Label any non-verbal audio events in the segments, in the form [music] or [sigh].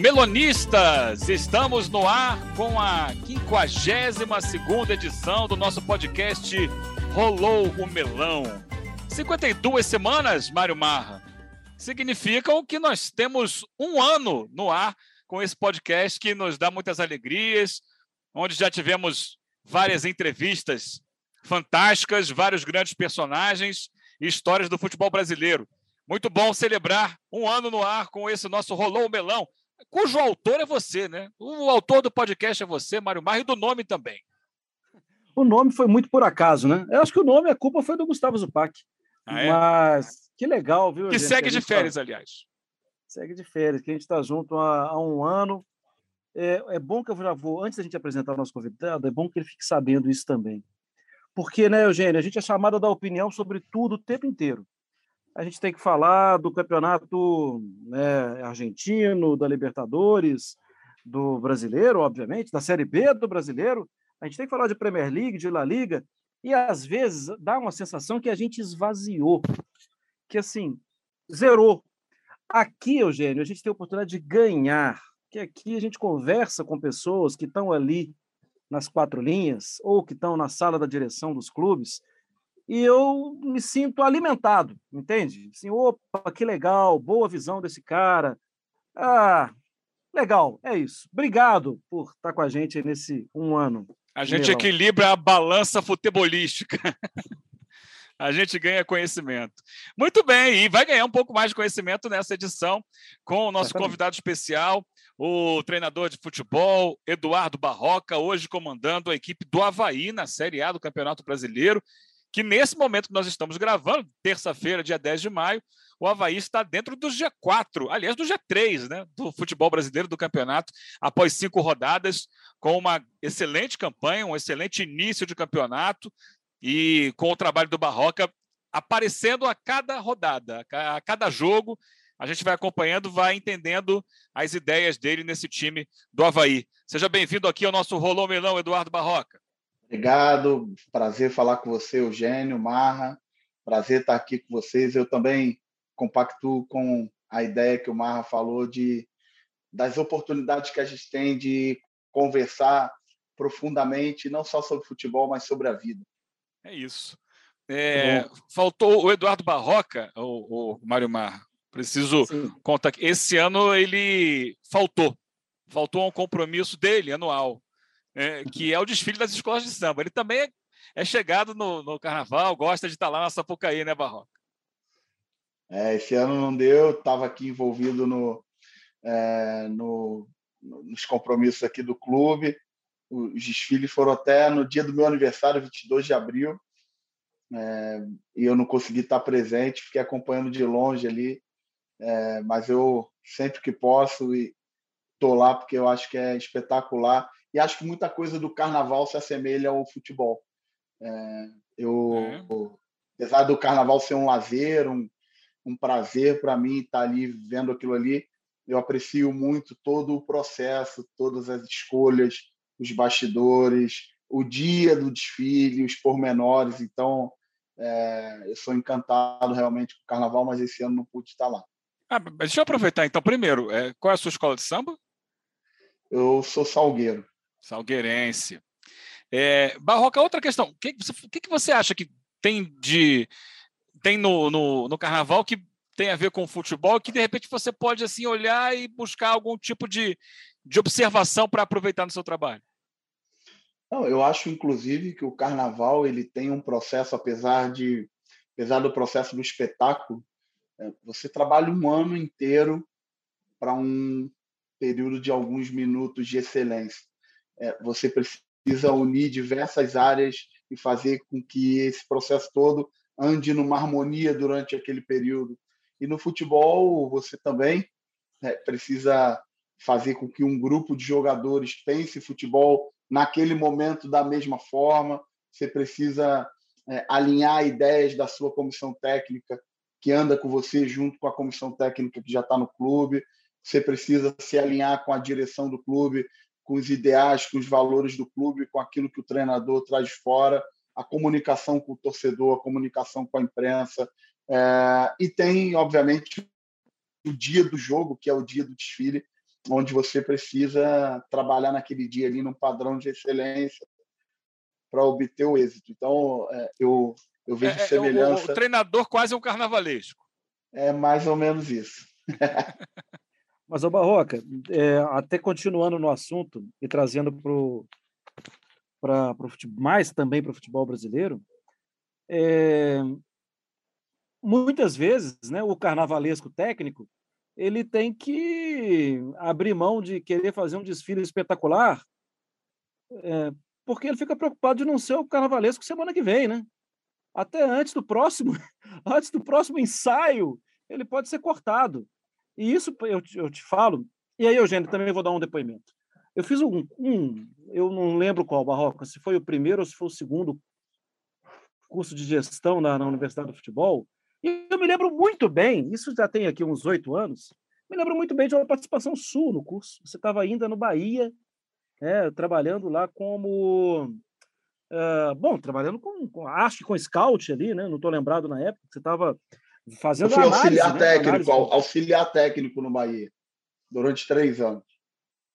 Melonistas, estamos no ar com a 52 edição do nosso podcast Rolou o Melão. 52 semanas, Mário Marra, significam que nós temos um ano no ar com esse podcast que nos dá muitas alegrias, onde já tivemos várias entrevistas fantásticas, vários grandes personagens e histórias do futebol brasileiro. Muito bom celebrar um ano no ar com esse nosso Rolou o Melão, cujo autor é você, né? O autor do podcast é você, Mário Marra, e do nome também. O nome foi muito por acaso, né? Eu acho que o nome, a culpa foi do Gustavo Zupac. Ah, é? Mas que legal, viu? Que gente? segue de férias, tá... aliás. Segue de férias, que a gente está junto há, há, um ano. É, é bom que eu já vou, antes da gente apresentar o nosso convidado, é bom que ele fique sabendo isso também. Porque, né, Eugênio, a gente é chamado a dar opinião sobre tudo o tempo inteiro a gente tem que falar do campeonato né, argentino, da Libertadores, do brasileiro, obviamente, da Série B do brasileiro. A gente tem que falar de Premier League, de La Liga, e às vezes dá uma sensação que a gente esvaziou, que assim, zerou. Aqui, Eugênio, a gente tem a oportunidade de ganhar, que aqui a gente conversa com pessoas que estão ali nas quatro linhas ou que estão na sala da direção dos clubes e eu me sinto alimentado, entende? Assim, opa, que legal, boa visão desse cara. Ah, legal, é isso. Obrigado por estar com a gente nesse um ano. A gente equilibra a balança futebolística. [laughs] a gente ganha conhecimento. Muito bem, e vai ganhar um pouco mais de conhecimento nessa edição com o nosso Exatamente. convidado especial, o treinador de futebol, Eduardo Barroca, hoje comandando a equipe do Havaí na Série A do Campeonato Brasileiro que nesse momento que nós estamos gravando, terça-feira, dia 10 de maio, o Havaí está dentro do G4, aliás, do G3, né, do futebol brasileiro do campeonato, após cinco rodadas, com uma excelente campanha, um excelente início de campeonato e com o trabalho do Barroca aparecendo a cada rodada, a cada jogo. A gente vai acompanhando, vai entendendo as ideias dele nesse time do Havaí. Seja bem-vindo aqui ao nosso Rolô Melão, Eduardo Barroca. Obrigado, prazer falar com você, Eugênio, Marra. Prazer estar aqui com vocês. Eu também compacto com a ideia que o Marra falou de das oportunidades que a gente tem de conversar profundamente, não só sobre futebol, mas sobre a vida. É isso. É, faltou o Eduardo Barroca, o, o Mário Marra. Preciso Sim. contar que esse ano ele faltou. Faltou um compromisso dele anual é, que é o desfile das escolas de samba. Ele também é, é chegado no, no, carnaval, gosta de estar lá na Sapucaí, né, Barroca? É, esse ano não deu, estava aqui envolvido no, é, no, nos compromissos aqui do clube. Os desfiles foram até no dia do meu aniversário, 22 de abril, é, e eu não consegui estar presente, fiquei acompanhando de longe ali, é, mas eu sempre que posso estou lá porque eu acho que é espetacular e acho que muita coisa do carnaval se assemelha ao futebol. É, eu, é. apesar do carnaval ser um lazer, um, um prazer para mim estar ali vendo aquilo ali, eu aprecio muito todo o processo, todas as escolhas, os bastidores, o dia do desfile, os pormenores. Então, é, eu sou encantado realmente com o carnaval, mas esse ano não pude estar lá. Ah, deixa eu aproveitar então. Primeiro, é, qual é a sua escola de samba? Eu sou salgueiro. Salgueirense. É, Barroca, outra questão. O que, que, que, você acha que tem de tem no, no, no, carnaval que tem a ver com futebol que de repente você pode assim olhar e buscar algum tipo de, de observação para aproveitar no seu trabalho? Não, eu acho inclusive que o carnaval ele tem um processo apesar de apesar do processo do espetáculo, é, você trabalha um ano inteiro para um período de alguns minutos de excelência é, você precisa unir diversas áreas e fazer com que esse processo todo ande numa harmonia durante aquele período. E no futebol, você também é, precisa fazer com que um grupo de jogadores pense futebol naquele momento da mesma forma. Você precisa é, alinhar ideias da sua comissão técnica que anda com você junto com a comissão técnica que já está no clube. Você precisa se alinhar com a direção do clube com os ideais, com os valores do clube, com aquilo que o treinador traz fora, a comunicação com o torcedor, a comunicação com a imprensa. É, e tem, obviamente, o dia do jogo, que é o dia do desfile, onde você precisa trabalhar naquele dia ali num padrão de excelência para obter o êxito. Então, é, eu, eu vejo é, semelhança. O, o, treinador quase é um carnavalesco. É mais ou menos isso. [laughs] Mas, ô Barroca, é, até continuando no assunto e trazendo para mais também para o futebol brasileiro, é, muitas vezes né, o carnavalesco técnico ele tem que abrir mão de querer fazer um desfile espetacular, é, porque ele fica preocupado de não ser o carnavalesco semana que vem, né? Até antes do próximo, [laughs] antes do próximo ensaio, ele pode ser cortado. E isso eu, eu te falo. E aí, Eugênio, também vou dar um depoimento. Eu fiz um, um, eu não lembro qual, Barroca, se foi o primeiro ou se foi o segundo curso de gestão na, na Universidade do Futebol, e eu me lembro muito bem, isso já tem aqui uns oito anos, me lembro muito bem de uma participação sua no curso. Você estava ainda no Bahia, é, trabalhando lá como. Uh, bom, trabalhando com, com, acho que com scout ali, né? Não estou lembrado na época. Você estava fazendo. Eu fui análise, auxiliar né? técnico, análise... auxiliar técnico no Bahia, durante três anos.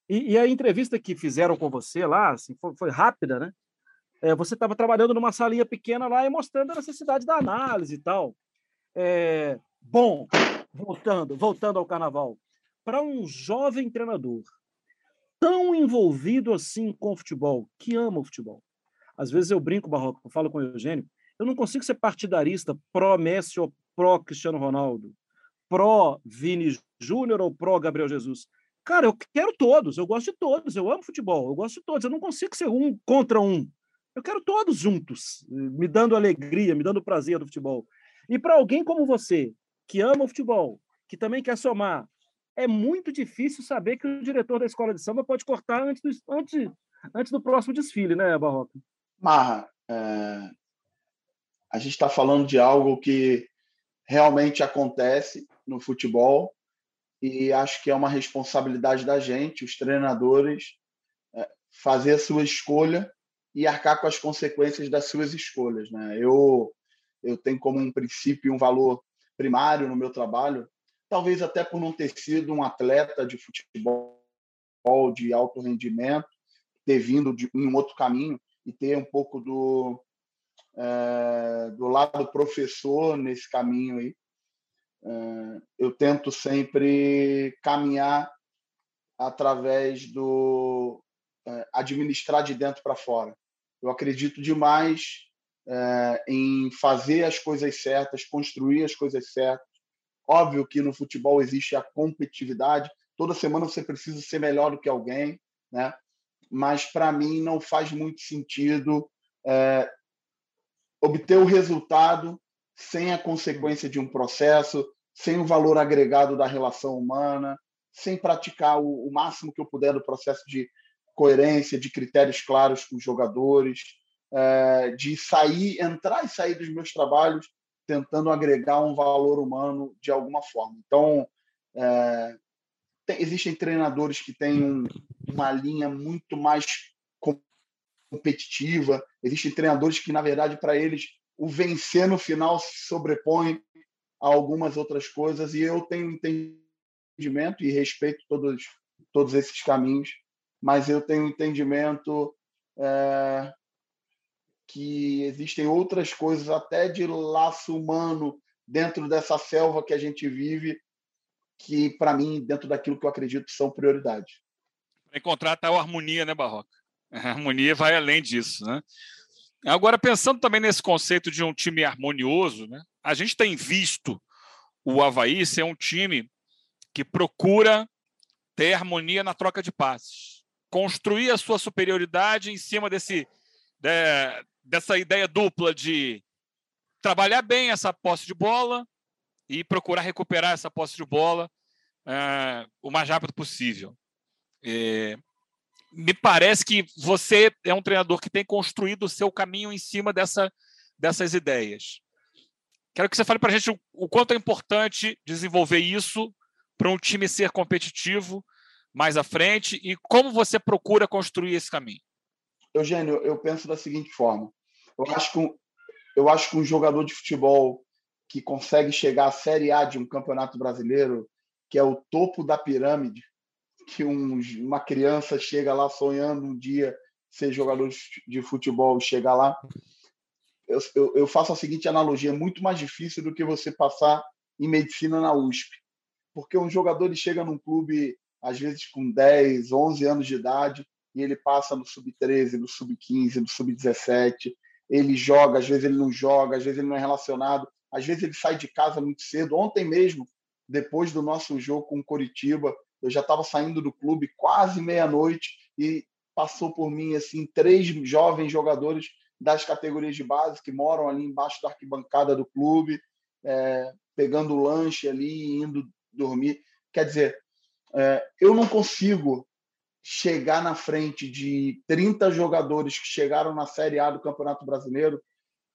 E, e, a entrevista que fizeram com você lá, assim, foi, foi rápida, né? É, você estava trabalhando numa salinha pequena lá e mostrando a necessidade da análise e tal. É, bom, voltando, voltando ao carnaval, para um jovem treinador tão envolvido assim com o futebol, que ama o futebol. Às vezes eu brinco, Barroco, eu falo com o Eugênio, eu não consigo ser partidarista pró-Messi ou pró-Cristiano Ronaldo, pró-Vini Júnior ou pró-Gabriel Jesus. Cara, eu quero todos, eu gosto de todos, eu amo futebol, eu gosto de todos, eu não consigo ser um contra um. Eu quero todos juntos, me dando alegria, me dando prazer do futebol. E para alguém como você, que ama o futebol, que também quer somar, é muito difícil saber que o diretor da escola de samba pode cortar antes do, antes, antes do próximo desfile, né, Barroca? Marra, é... a gente está falando de algo que realmente acontece no futebol e acho que é uma responsabilidade da gente, os treinadores, é, fazer a sua escolha e arcar com as consequências das suas escolhas. Né? Eu eu tenho como um princípio um valor primário no meu trabalho, talvez até por não ter sido um atleta de futebol de alto rendimento, ter vindo de, um outro caminho e ter um pouco do, é, do lado professor nesse caminho aí. É, eu tento sempre caminhar através do é, administrar de dentro para fora. Eu acredito demais em fazer as coisas certas, construir as coisas certas. Óbvio que no futebol existe a competitividade, toda semana você precisa ser melhor do que alguém, né? mas para mim não faz muito sentido é, obter o resultado sem a consequência de um processo, sem o valor agregado da relação humana, sem praticar o, o máximo que eu puder do processo de coerência, de critérios claros com os jogadores, é, de sair, entrar e sair dos meus trabalhos tentando agregar um valor humano de alguma forma. Então, é, tem, existem treinadores que têm um, uma linha muito mais competitiva, existem treinadores que, na verdade, para eles, o vencer no final se sobrepõe a algumas outras coisas, e eu tenho entendimento e respeito todos, todos esses caminhos, mas eu tenho entendimento é, que existem outras coisas, até de laço humano, dentro dessa selva que a gente vive, que, para mim, dentro daquilo que eu acredito, são prioridades. Encontrar tal harmonia, né, Barroca? A harmonia vai além disso, né? Agora, pensando também nesse conceito de um time harmonioso, né? a gente tem visto o Havaí ser um time que procura ter harmonia na troca de passes, construir a sua superioridade em cima desse, dessa ideia dupla de trabalhar bem essa posse de bola e procurar recuperar essa posse de bola é, o mais rápido possível. É, me parece que você é um treinador que tem construído o seu caminho em cima dessa, dessas ideias. Quero que você fale para a gente o, o, quanto é importante desenvolver isso para um time ser competitivo mais à frente e como você procura construir esse caminho. Eugênio, eu penso da seguinte forma: eu acho que um, eu acho que um jogador de futebol que consegue chegar à Série A de um campeonato brasileiro, que é o topo da pirâmide, que um, uma criança chega lá sonhando um dia ser jogador de futebol, chegar lá. Eu, eu, eu, faço a seguinte analogia: é muito mais difícil do que você passar em medicina na USP. Porque um jogador ele chega num clube, às vezes com 10, 11 anos de idade, e ele passa no sub-13, no sub-15, no sub-17. Ele joga, às vezes ele não joga, às vezes ele não é relacionado, às vezes ele sai de casa muito cedo. Ontem mesmo, depois do nosso jogo com o Coritiba, eu já estava saindo do clube quase meia-noite e passou por mim assim três jovens jogadores das categorias de base que moram ali embaixo da arquibancada do clube, é, pegando lanche ali, indo dormir. Quer dizer, é, eu não consigo chegar na frente de 30 jogadores que chegaram na Série A do Campeonato Brasileiro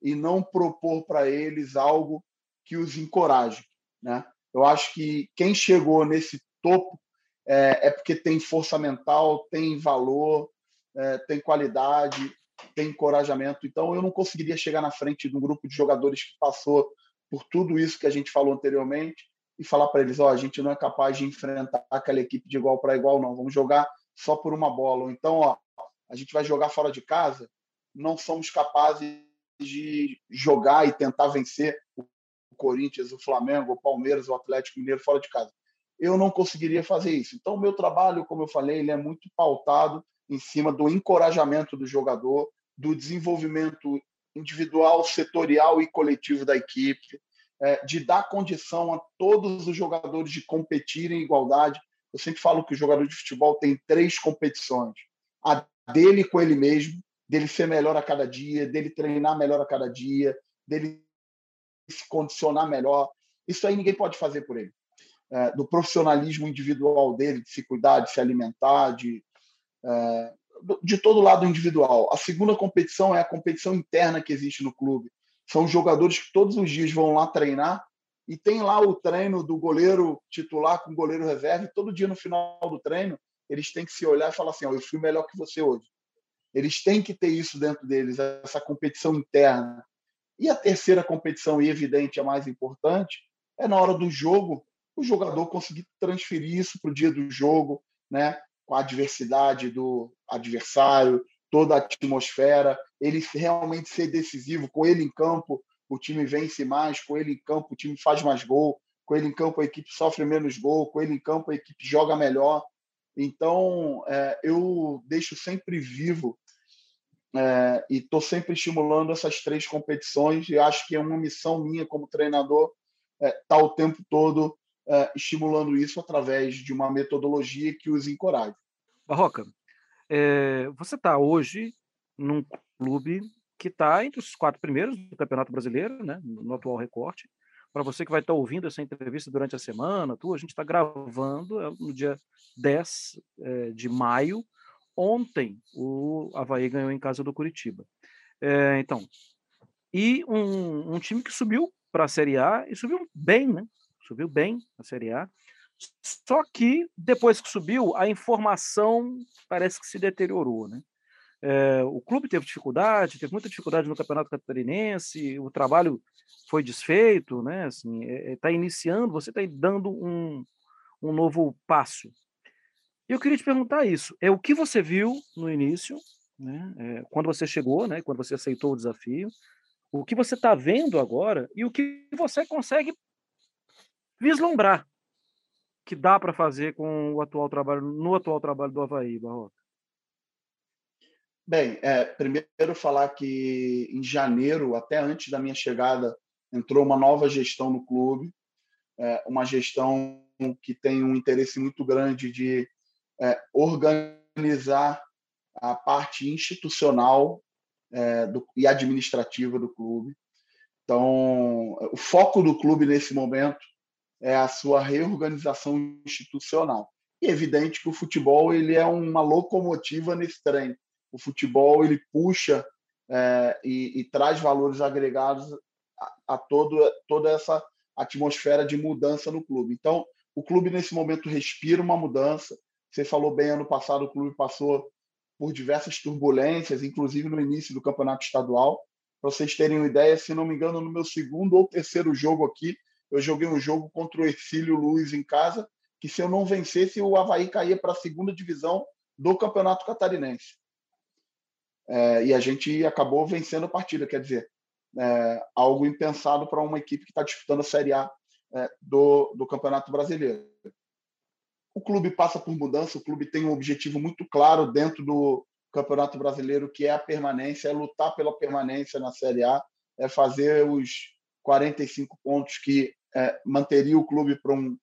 e não propor para eles algo que os encoraje. Né? Eu acho que quem chegou nesse topo é, é porque tem força mental, tem valor, é, tem qualidade, tem encorajamento. Então, eu não conseguiria chegar na frente de um grupo de jogadores que passou por tudo isso que a gente falou anteriormente e falar para eles: ó, oh, a gente não é capaz de enfrentar aquela equipe de igual para igual, não. Vamos jogar só por uma bola. Ou então, ó, a gente vai jogar fora de casa, não somos capazes de jogar e tentar vencer o Corinthians, o Flamengo, o Palmeiras, o Atlético Mineiro fora de casa. Eu não conseguiria fazer isso. Então, o meu trabalho, como eu falei, ele é muito pautado em cima do encorajamento do jogador, do desenvolvimento individual, setorial e coletivo da equipe, é, de dar condição a todos os jogadores de competirem em igualdade. Eu sempre falo que o jogador de futebol tem três competições: a dele com ele mesmo, dele ser melhor a cada dia, dele treinar melhor a cada dia, dele se condicionar melhor. Isso aí ninguém pode fazer por ele. É, do profissionalismo individual dele, de se cuidar, de se alimentar, de é, de todo lado individual. A segunda competição é a competição interna que existe no clube. São jogadores que todos os dias vão lá treinar e tem lá o treino do goleiro titular com o goleiro reserva. E todo dia no final do treino eles têm que se olhar e falar assim: oh, eu fui melhor que você hoje. Eles têm que ter isso dentro deles, essa competição interna. E a terceira competição, e evidente, a mais importante, é na hora do jogo o jogador conseguir transferir isso para o dia do jogo, né? com a adversidade do adversário, toda a atmosfera, ele realmente ser decisivo, com ele em campo, o time vence mais, com ele em campo, o time faz mais gol, com ele em campo, a equipe sofre menos gol, com ele em campo, a equipe joga melhor. Então, é, eu deixo sempre vivo é, e estou sempre estimulando essas três competições e acho que é uma missão minha como treinador estar é, tá o tempo todo uh, estimulando isso através de uma metodologia que os encoraje. Barroca, é, você está hoje num clube que está entre os quatro primeiros do Campeonato Brasileiro, né, no atual recorte. Para você que vai estar tá ouvindo essa entrevista durante a semana, tu, a gente está gravando é, no dia 10 é, de maio. Ontem, o Havaí ganhou em casa do Curitiba. É, então, e um, um time que subiu para a Série A e subiu bem, né? Subiu bem a Série A. Só que depois que subiu, a informação parece que se deteriorou, né? É, o clube teve dificuldade, teve muita dificuldade no Campeonato Catarinense, o trabalho foi desfeito, né? Assim, está é, é tá iniciando, você está dando um, um novo passo. Eu queria te perguntar isso: é o que você viu no início, né? É, quando você chegou, né? Quando você aceitou o desafio, o que você está vendo agora e o que você consegue vislumbrar que dá para fazer com o atual trabalho, no atual trabalho do Havaí, Barroca? Bem, é, primeiro falar que em janeiro, até antes da minha chegada, entrou uma nova gestão no clube, é, uma gestão que tem um interesse muito grande de é, organizar a parte institucional é, do, e administrativa do clube. Então, o foco do clube nesse momento é a sua reorganização institucional. E é evidente que o futebol ele é uma locomotiva nesse trem. O futebol ele puxa é, e, e, traz valores agregados a, a todo, toda essa atmosfera de mudança no clube. Então, o clube nesse momento respira uma mudança. Você falou bem, ano passado o clube passou por diversas turbulências, inclusive no início do campeonato estadual. Para vocês terem uma ideia, se não me engano, no meu segundo ou terceiro jogo aqui, eu joguei um jogo contra o Ercílio Luiz em casa que se eu não vencesse, o Havaí caía para a segunda divisão do Campeonato Catarinense. É, e a gente acabou vencendo a partida, quer dizer, é, algo impensado para uma equipe que está disputando a Série A é, do, do Campeonato Brasileiro. O clube passa por mudança, o clube tem um objetivo muito claro dentro do Campeonato Brasileiro, que é a permanência, é lutar pela permanência na Série A, é fazer os 45 pontos que é, manteria o clube para um,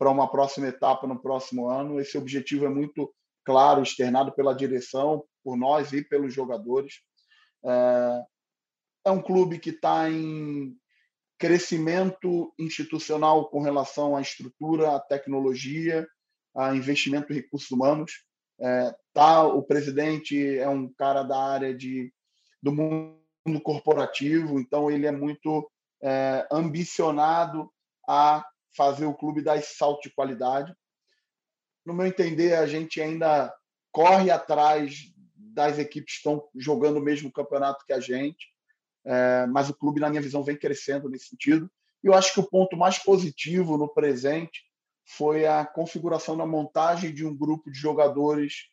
uma próxima etapa no próximo ano. Esse objetivo é muito claro, externado pela direção, por nós e pelos jogadores. É, é um clube que está em crescimento institucional com relação à estrutura, à tecnologia, a investimento em recursos humanos. É, tá, o presidente é um cara da área de, do mundo corporativo, então ele é muito é, ambicionado a fazer o clube dar esse salto de qualidade. No meu entender, a gente ainda corre atrás das equipes que estão jogando o mesmo campeonato que a gente, é, mas o clube, na minha visão, vem crescendo nesse sentido. E eu acho que o ponto mais positivo no presente foi a configuração da montagem de um grupo de jogadores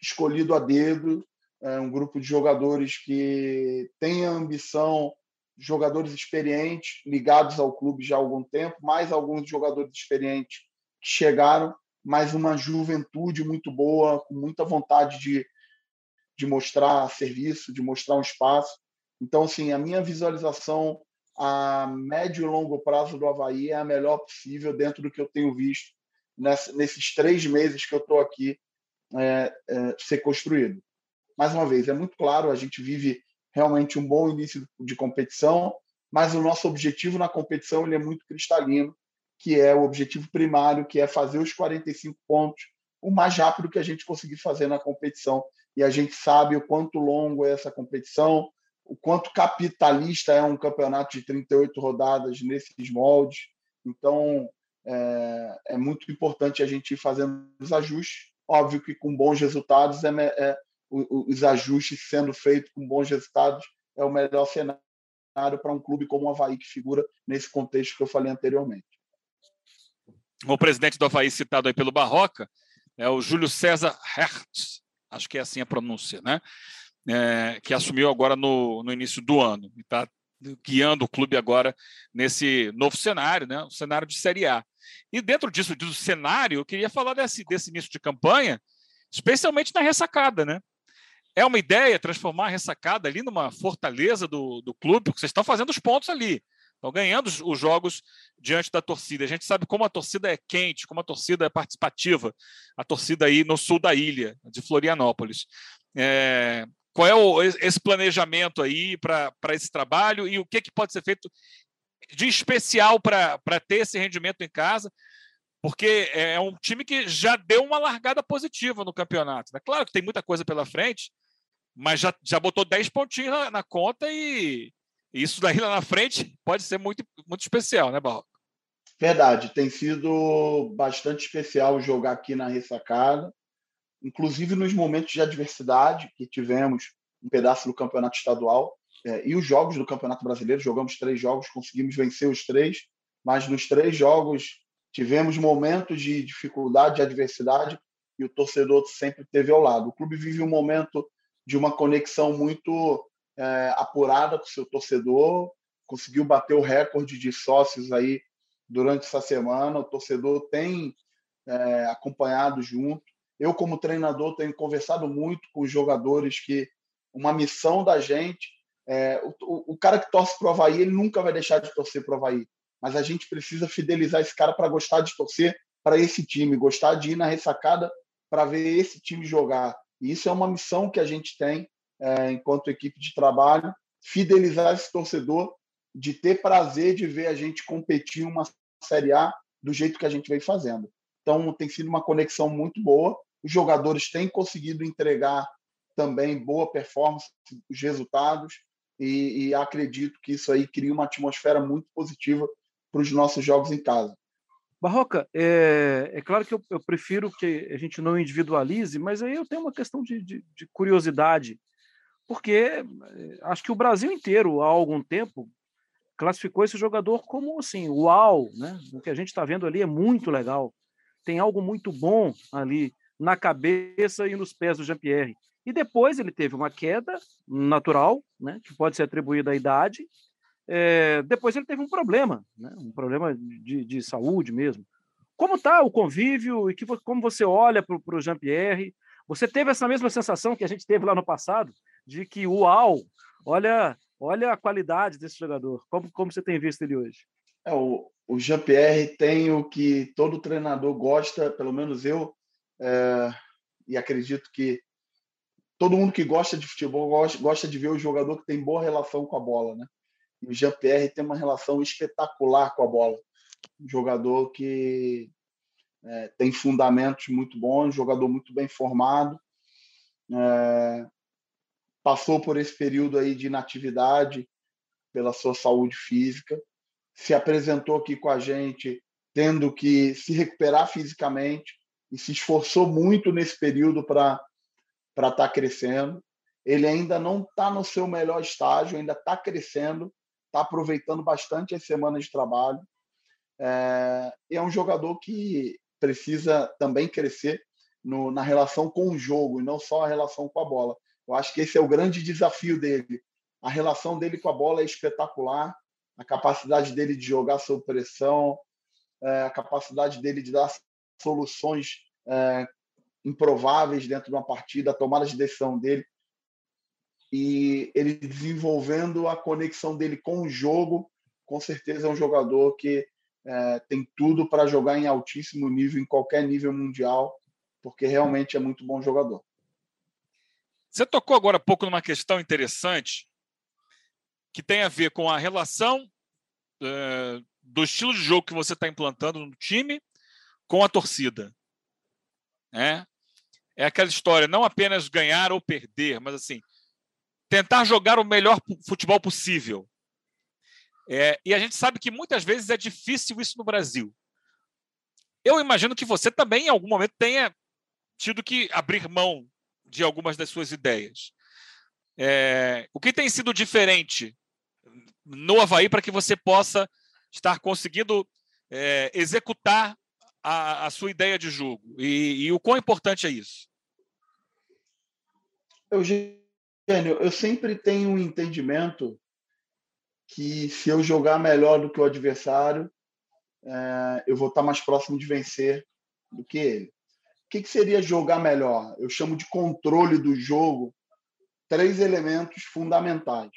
escolhido a dedo, é, um grupo de jogadores que tem a ambição, jogadores experientes, ligados ao clube já há algum tempo, mais alguns jogadores experientes que chegaram, mais uma juventude muito boa, com muita vontade de, de mostrar serviço, de mostrar um espaço. Então, assim, a minha visualização a médio e longo prazo do Havaí é a melhor possível dentro do que eu tenho visto nesses três meses que eu estou aqui é, é, ser construído. Mais uma vez, é muito claro, a gente vive realmente um bom início de competição, mas o nosso objetivo na competição ele é muito cristalino, que é o objetivo primário, que é fazer os 45 pontos o mais rápido que a gente conseguir fazer na competição. E a gente sabe o quanto longo é essa competição, o quanto capitalista é um campeonato de 38 rodadas nesses moldes. Então, é, é muito importante a gente ir fazendo os ajustes. Óbvio que com bons resultados, é, é os ajustes sendo feitos com bons resultados é o melhor cenário para um clube como o Havaí, que figura nesse contexto que eu falei anteriormente. O presidente do Havaí, citado aí pelo Barroca, é o Júlio César Hertz, acho que é assim a pronúncia, né? é, que assumiu agora no, no início do ano e está guiando o clube agora nesse novo cenário, né? o cenário de Série A. E dentro disso, do cenário, eu queria falar desse, desse início de campanha, especialmente na ressacada, né? É uma ideia transformar a ressacada ali numa fortaleza do, do clube, porque vocês estão fazendo os pontos ali, estão ganhando os, os jogos diante da torcida. A gente sabe como a torcida é quente, como a torcida é participativa, a torcida aí no sul da ilha, de Florianópolis. É, qual é o, esse planejamento aí para esse trabalho e o que, que pode ser feito de especial para ter esse rendimento em casa? Porque é um time que já deu uma largada positiva no campeonato. Né? Claro que tem muita coisa pela frente, mas já, já botou 10 pontinhos na, na conta e, isso daí lá na frente pode ser muito, muito especial, né, Barroco? Verdade, tem sido bastante especial jogar aqui na ressacada inclusive nos momentos de adversidade que tivemos um pedaço do campeonato estadual é, e os jogos do campeonato brasileiro. Jogamos três jogos, conseguimos vencer os três, mas nos três jogos tivemos momentos de dificuldade, de adversidade e o torcedor sempre teve ao lado. O clube vive um momento de uma conexão muito é, apurada com o seu torcedor, conseguiu bater o recorde de sócios aí durante essa semana. O torcedor tem é, acompanhado junto. Eu, como treinador, tenho conversado muito com os jogadores que uma missão da gente. É, o, o, cara que torce para o Havaí, ele nunca vai deixar de torcer para o Havaí. Mas a gente precisa fidelizar esse cara para gostar de torcer para esse time, gostar de ir na ressacada para ver esse time jogar. E isso é uma missão que a gente tem é, enquanto equipe de trabalho, fidelizar esse torcedor, de ter prazer de ver a gente competir uma Série A do jeito que a gente vem fazendo. Então, tem sido uma conexão muito boa. Os jogadores têm conseguido entregar também boa performance, os resultados, e, e acredito que isso aí cria uma atmosfera muito positiva para os nossos jogos em casa. Barroca, é, é claro que eu, eu, prefiro que a gente não individualize, mas aí eu tenho uma questão de, de, de curiosidade, porque é, acho que o Brasil inteiro, há algum tempo, classificou esse jogador como assim, uau, né? O que a gente está vendo ali é muito legal. tem algo muito bom ali na cabeça e nos pés do Jean-Pierre. E depois ele teve uma queda natural, né, que pode ser atribuída à idade. É, depois ele teve um problema, né, um problema de, de saúde mesmo. Como está o convívio e que, como você olha para o Jean-Pierre? Você teve essa mesma sensação que a gente teve lá no passado, de que, uau, olha, olha a qualidade desse jogador. Como, como você tem visto ele hoje? É, o, o Jean-Pierre tem o que todo treinador gosta, pelo menos eu, é, e acredito que todo mundo que gosta de futebol gosta, gosta de ver o jogador que tem boa relação com a bola, né? O Jean-Pierre tem uma relação espetacular com a bola. Um jogador que é, tem fundamentos muito bons, jogador muito bem formado. É, passou por esse período aí de inatividade pela sua saúde física, se apresentou aqui com a gente tendo que se recuperar fisicamente e se esforçou muito nesse período para estar tá crescendo. Ele ainda não está no seu melhor estágio, ainda está crescendo, está aproveitando bastante as semanas de trabalho. É, é um jogador que precisa também crescer no, na relação com o jogo e não só a relação com a bola. Eu acho que esse é o grande desafio dele. A relação dele com a bola é espetacular, a capacidade dele de jogar sob pressão, é, a capacidade dele de dar soluções é, improváveis dentro de uma partida, a tomada de decisão dele e ele desenvolvendo a conexão dele com o jogo, com certeza é um jogador que é, tem tudo para jogar em altíssimo nível, em qualquer nível mundial, porque realmente é muito bom jogador. Você tocou agora há pouco numa questão interessante que tem a ver com a relação é, do estilo de jogo que você está implantando no time com a torcida. É, é aquela história, não apenas ganhar ou perder, mas assim, tentar jogar o melhor futebol possível. É, e a gente sabe que muitas vezes é difícil isso no Brasil. Eu imagino que você também, em algum momento, tenha tido que abrir mão de algumas das suas ideias. É, o que tem sido diferente no Havaí para que você possa estar conseguindo é, executar a, a, sua ideia de jogo? E, e o quão importante é isso? Eu sempre tenho um entendimento que se eu jogar melhor do que o adversário, é, eu vou estar mais próximo de vencer do que ele. O que, que seria jogar melhor? Eu chamo de controle do jogo três elementos fundamentais.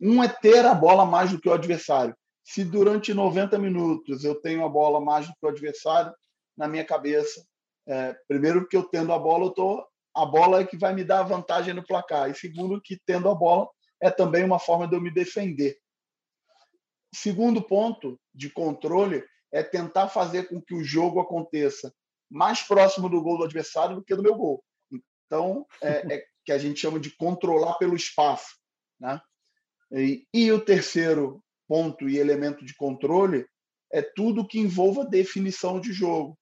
Um é ter a bola mais do que o adversário. Se durante 90 minutos eu tenho a bola mais do que o adversário, na minha cabeça, é, primeiro que eu tendo a bola, eu tô, a bola é que vai me dar a vantagem no placar. E segundo que tendo a bola, é também uma forma de eu me defender. Segundo ponto de controle é tentar fazer com que o jogo aconteça mais próximo do gol do adversário do que do meu gol. Então, é, é que a gente chama de controlar pelo espaço. Né? E, e o terceiro ponto e elemento de controle é tudo que envolva definição de jogo.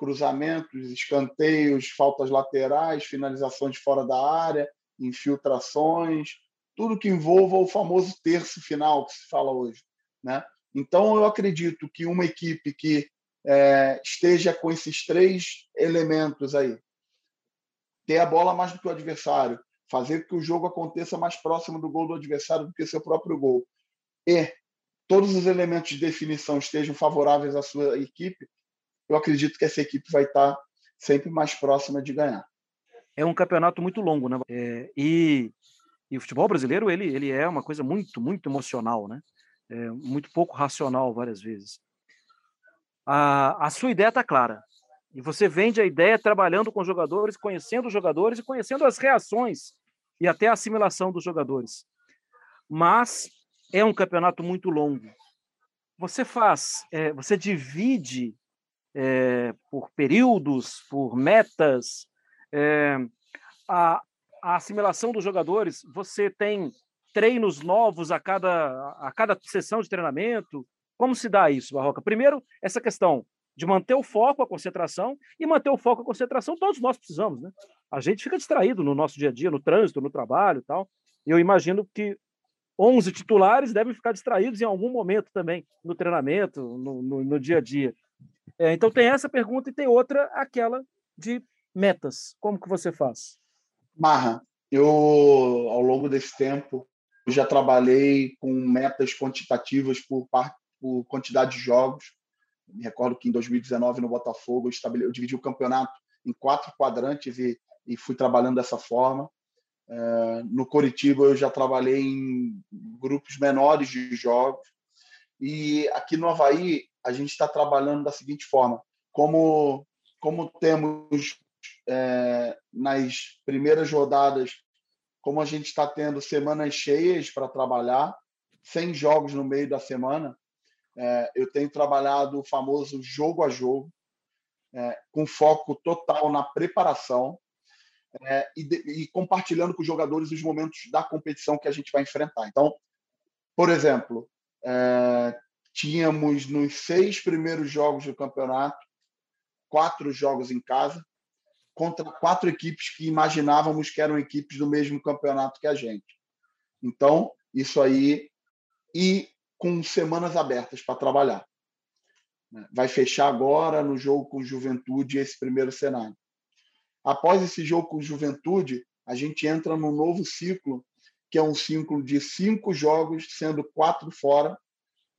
Cruzamentos, escanteios, faltas laterais, finalizações fora da área, infiltrações, tudo que envolva o famoso terço final que se fala hoje. Né? Então, eu acredito que uma equipe que é, esteja com esses três elementos aí, ter a bola mais do que o adversário, fazer que o jogo aconteça mais próximo do gol do adversário do que seu próprio gol, e todos os elementos de definição estejam favoráveis à sua equipe, eu acredito que essa equipe vai estar sempre mais próxima de ganhar. É um campeonato muito longo, né? É, e e o futebol brasileiro, ele, ele é uma coisa muito, muito emocional, né? É muito pouco racional várias vezes. A, a sua ideia está clara. E você vende a ideia trabalhando com jogadores, conhecendo os jogadores e conhecendo as reações e até a assimilação dos jogadores. Mas é um campeonato muito longo. Você faz, é, você divide é, por períodos, por metas, é, a, a assimilação dos jogadores, você tem treinos novos a cada, a cada sessão de treinamento? Como se dá isso, Barroca? Primeiro, essa questão de manter o foco, a concentração, e manter o foco, a concentração, todos nós precisamos, né? A gente fica distraído no nosso dia a dia, no trânsito, no trabalho e tal. Eu imagino que 11 titulares devem ficar distraídos em algum momento também, no treinamento, no, no, no dia a dia. É, então tem essa pergunta e tem outra, aquela de metas. Como que você faz? Marra, eu ao longo desse tempo já trabalhei com metas quantitativas por, por quantidade de jogos. Me recordo que em 2019 no Botafogo eu, estabele... eu dividi o campeonato em quatro quadrantes e, e fui trabalhando dessa forma. É, no Coritiba eu já trabalhei em grupos menores de jogos e aqui no Havaí a gente está trabalhando da seguinte forma: como como temos é, nas primeiras rodadas, como a gente está tendo semanas cheias para trabalhar, sem jogos no meio da semana, é, eu tenho trabalhado o famoso jogo a jogo, é, com foco total na preparação é, e, de, e, compartilhando com os jogadores os momentos da competição que a gente vai enfrentar. Então, por exemplo, é, tínhamos nos seis primeiros jogos do campeonato quatro jogos em casa contra quatro equipes que imaginávamos que eram equipes do mesmo campeonato que a gente. Então, isso aí e com semanas abertas para trabalhar. Vai fechar agora no jogo com Juventude esse primeiro cenário. Após esse jogo com Juventude, a gente entra num novo ciclo, que é um ciclo de cinco jogos, sendo quatro fora,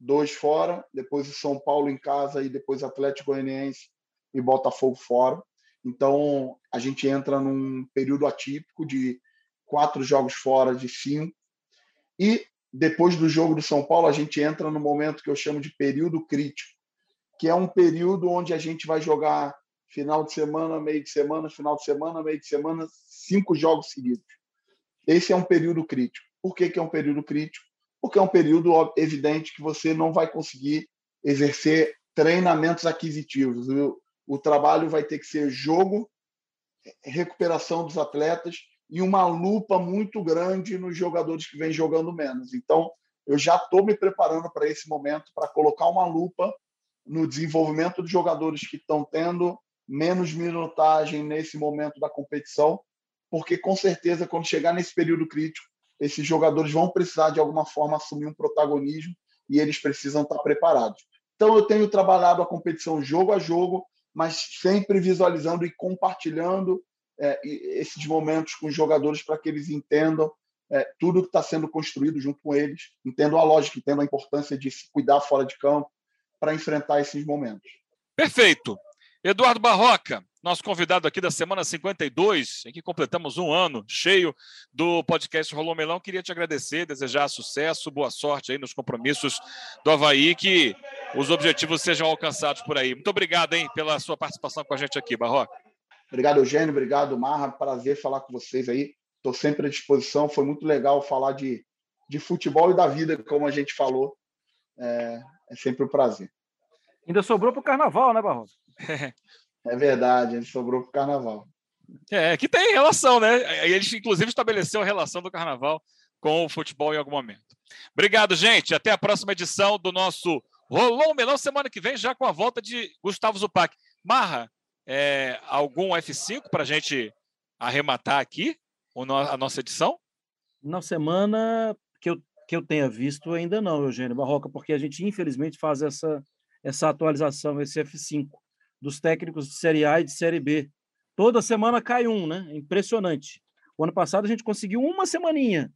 dois fora, depois o São Paulo em casa e depois Atlético Goianiense e Botafogo fora. Então, a gente entra num período atípico de quatro jogos fora de cinco. E depois do jogo do São Paulo, a gente entra no momento que eu chamo de período crítico, que é um período onde a gente vai jogar final de semana, meio de semana, final de semana, meio de semana, cinco jogos seguidos. Esse é um período crítico. Por que, que é um período crítico? Porque é um período evidente que você não vai conseguir exercer treinamentos aquisitivos. O, o trabalho vai ter que ser jogo, recuperação dos atletas e uma lupa muito grande nos jogadores que vêm jogando menos. Então, eu já estou me preparando para esse momento, para colocar uma lupa no desenvolvimento dos jogadores que estão tendo menos minutagem nesse momento da competição, porque com certeza quando chegar nesse período crítico, esses jogadores vão precisar de alguma forma assumir um protagonismo e eles precisam estar preparados. Então eu tenho trabalhado a competição jogo a jogo, mas sempre visualizando e compartilhando é, esses momentos com os jogadores para que eles entendam é, tudo que está sendo construído junto com eles, entendam a lógica, entendam a importância de se cuidar fora de campo para enfrentar esses momentos. Perfeito. Eduardo Barroca, nosso convidado aqui da semana 52, em que completamos um ano cheio do podcast Rolou Melão. Queria te agradecer, desejar sucesso, boa sorte aí nos compromissos do Havaí, que os objetivos sejam alcançados por aí. Muito obrigado, hein, pela sua participação com a gente aqui, Barroca. Obrigado, Eugênio. Obrigado, Marra. Prazer falar com vocês aí. Estou sempre à disposição. Foi muito legal falar de, de futebol e da vida, como a gente falou. É, é sempre um prazer. Ainda sobrou para o carnaval, né, Barroso? [laughs] é verdade, ele sobrou para o carnaval. É, que tem relação, né? Eles, inclusive, estabeleceu a relação do carnaval com o futebol em algum momento. Obrigado, gente. Até a próxima edição do nosso Rolou o Melão semana que vem, já com a volta de Gustavo Zupac. Marra, é, algum F5 para a gente arrematar aqui a nossa edição? Na semana que eu, que eu tenha visto, ainda não, Eugênio Barroca, porque a gente, infelizmente, faz essa essa atualização, esse F5, dos técnicos de Série A e de Série B. Toda semana cai um, né? Impressionante. O ano passado a gente conseguiu uma semaninha.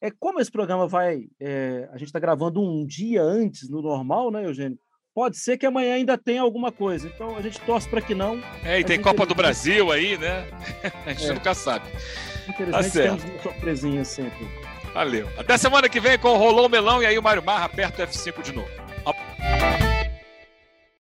É como esse programa vai. É, a gente está gravando um dia antes do normal, né, Eugênio? Pode ser que amanhã ainda tenha alguma coisa. Então a gente torce para que não. É, e tem Copa do Brasil aí, né? [laughs] A gente é. nunca sabe. Interessante, tá temos uma surpresinha sempre. Valeu. Até semana que vem com o Rolou Melão e aí o Mário Marra aperta o F5 de novo.